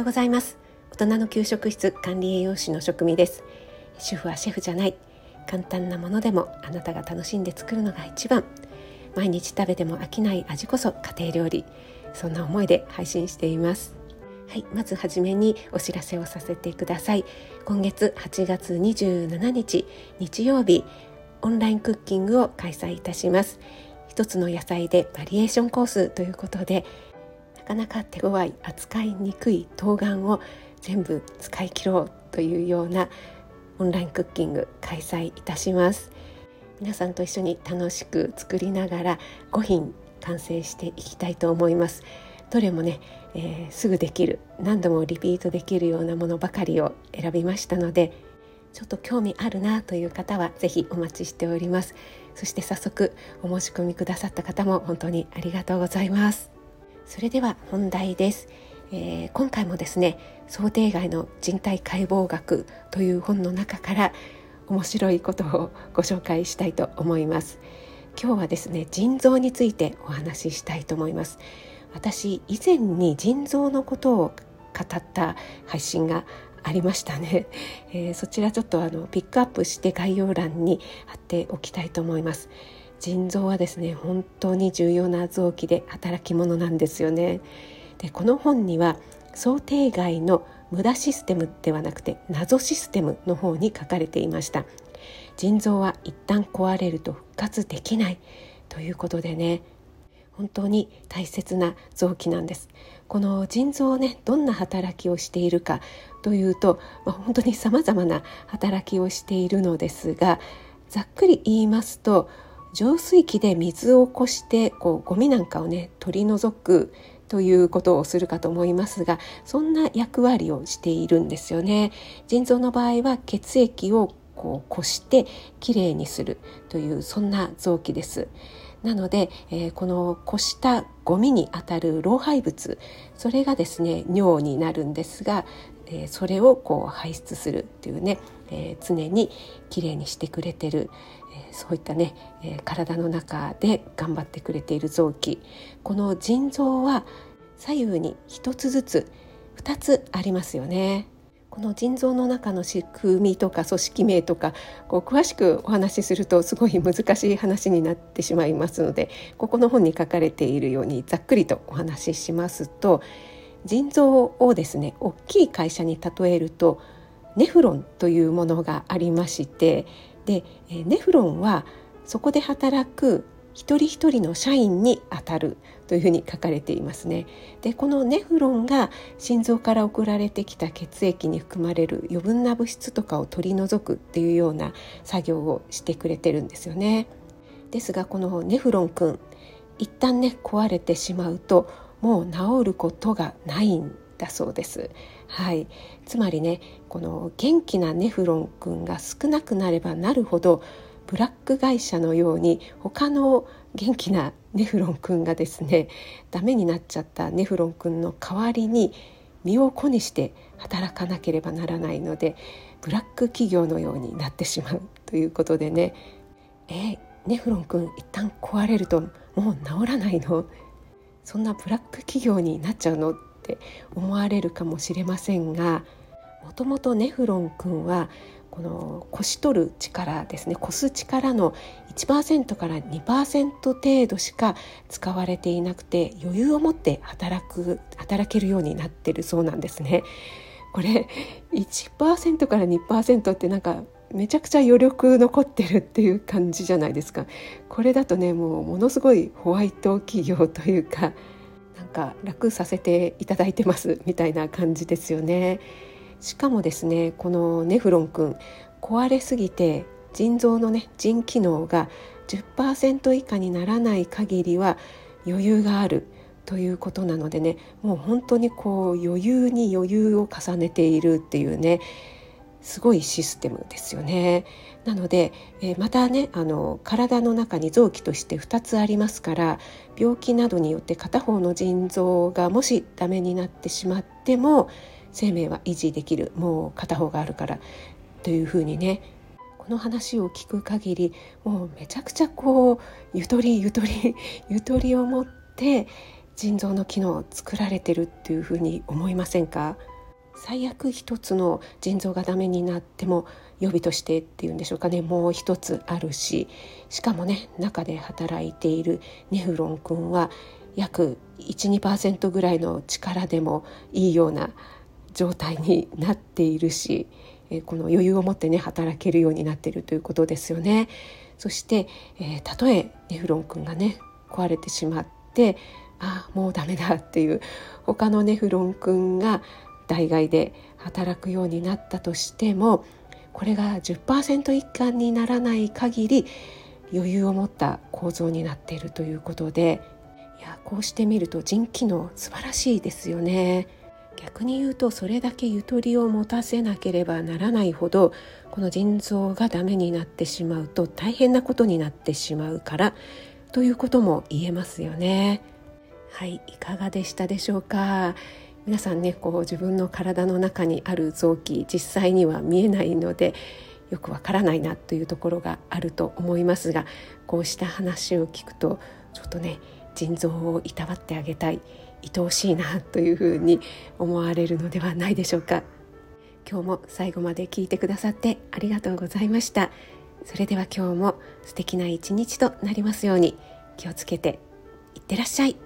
ようございます。大人の給食室管理栄養士の職味です。主婦はシェフじゃない。簡単なものでもあなたが楽しんで作るのが一番。毎日食べても飽きない味こそ家庭料理。そんな思いで配信しています。はいまずはじめにお知らせをさせてください。今月8月27日日曜日オンラインクッキングを開催いたします。一つの野菜でバリエーションコースということでかなか手強い扱いにくい冬瓜を全部使い切ろうというようなオンラインクッキング開催いたします。皆さんと一緒に楽しく作りながら5品完成していきたいと思います。どれもね、えー、すぐできる何度もリピートできるようなものばかりを選びましたのでちょっと興味あるなという方はぜひお待ちしております。そして早速お申し込みくださった方も本当にありがとうございます。それでは本題です、えー、今回もですね想定外の人体解剖学という本の中から面白いことをご紹介したいと思います。今日はですね腎臓についてお話ししたいと思います。私以前に腎臓のことを語った配信がありましたね、えー、そちらちょっとあのピックアップして概要欄に貼っておきたいと思います。腎臓はですね本当に重要な臓器で働き者なんですよね。でこの本には想定外の無駄システムではなくて謎システムの方に書かれていました。腎臓は一旦壊れると復活できないということでね本当に大切な臓器なんです。この腎臓をねどんな働きをしているかというと、まあ、本当にさまざまな働きをしているのですがざっくり言いますと浄水器で水をこしてこうゴミなんかをね取り除くということをするかと思いますがそんな役割をしているんですよね。腎臓の場合は血液をこうこしてきれいにするというそんな臓器です。なので、えー、このこしたゴミにあたる老廃物それがですね尿になるんですが、え、それをこう排出するというね、えー、常にきれいにしてくれてる、えそういったね、え体の中で頑張ってくれている臓器この腎臓は左右に一つずつ2つありますよね。この腎臓の中の仕組みとか組織名とかこう詳しくお話しするとすごい難しい話になってしまいますのでここの本に書かれているようにざっくりとお話ししますと腎臓をですね大きい会社に例えるとネフロンというものがありましてでネフロンはそこで働く一人一人の社員にあたるというふうに書かれていますね。でこのネフロンが心臓から送られてきた血液に含まれる余分な物質とかを取り除くっていうような作業をしてくれてるんですよね。ですがこのネフロン君一旦ね壊れてしまうともう治ることがないんだそうです。はい、つまりねこの元気なネフロン君が少なくなればなるほどブラック会社のように他の元気なネフロン君がですねダメになっちゃったネフロン君の代わりに身を粉にして働かなければならないのでブラック企業のようになってしまうということでねえネフロン君一旦壊れるともう治らないの？そんなブラック企業になっちゃうのって思われるかもしれませんがもともとネフロン君はこのこし取る力ですねこす力の1%から2%程度しか使われていなくて余裕を持って働く働けるようになってるそうなんですね。これ1%から2%ってなんかめちゃくちゃ余力残ってるっていう感じじゃないですかこれだとねもうものすごいホワイト企業というかなんか楽させていただいてますみたいな感じですよね。しかもですねこのネフロン君壊れすぎて腎臓のね腎機能が10%以下にならない限りは余裕があるということなのでねもう本当にこう余裕に余裕を重ねているっていうねすごいシステムですよね。なので、え、またねあの体の中に臓器として2つありますから病気などによって片方の腎臓がもしダメになってしまっても生命は維持できるもう片方があるからというふうにねこの話を聞く限りもうめちゃくちゃこうゆとりゆとり ゆとりを持って腎臓の機能を作られてるっていうふうに思いませんか？最悪一つの腎臓がダメになっても予備としてっていうんでしょうかねもう一つあるししかもね中で働いているネフロン君は約12%ぐらいの力でもいいような状態になっているしこの余裕を持ってね働けるようになっているということですよね。そして、えー、たとえネフロン君がね壊れてしまってああもうダメだっていう他のネフロン君が代替で働くようになったとしてもこれが10%以下にならない限り余裕を持った構造になっているということでいやこうしてみると腎機能素晴らしいですよね。逆に言うとそれだけゆとりを持たせなければならないほどこの腎臓がダメになってしまうと大変なことになってしまうからということも言えますよね。はいいかがでしたでしょうか？皆さんねこう自分の体の中にある臓器実際には見えないのでよくわからないなというところがあると思いますがこうした話を聞くとちょっとね腎臓をいたわってあげたい愛おしいなというふうに思われるのではないでしょうか。今日も最後まで聞いてくださってありがとうございました。それでは今日も素敵な一日となりますように気をつけていってらっしゃい。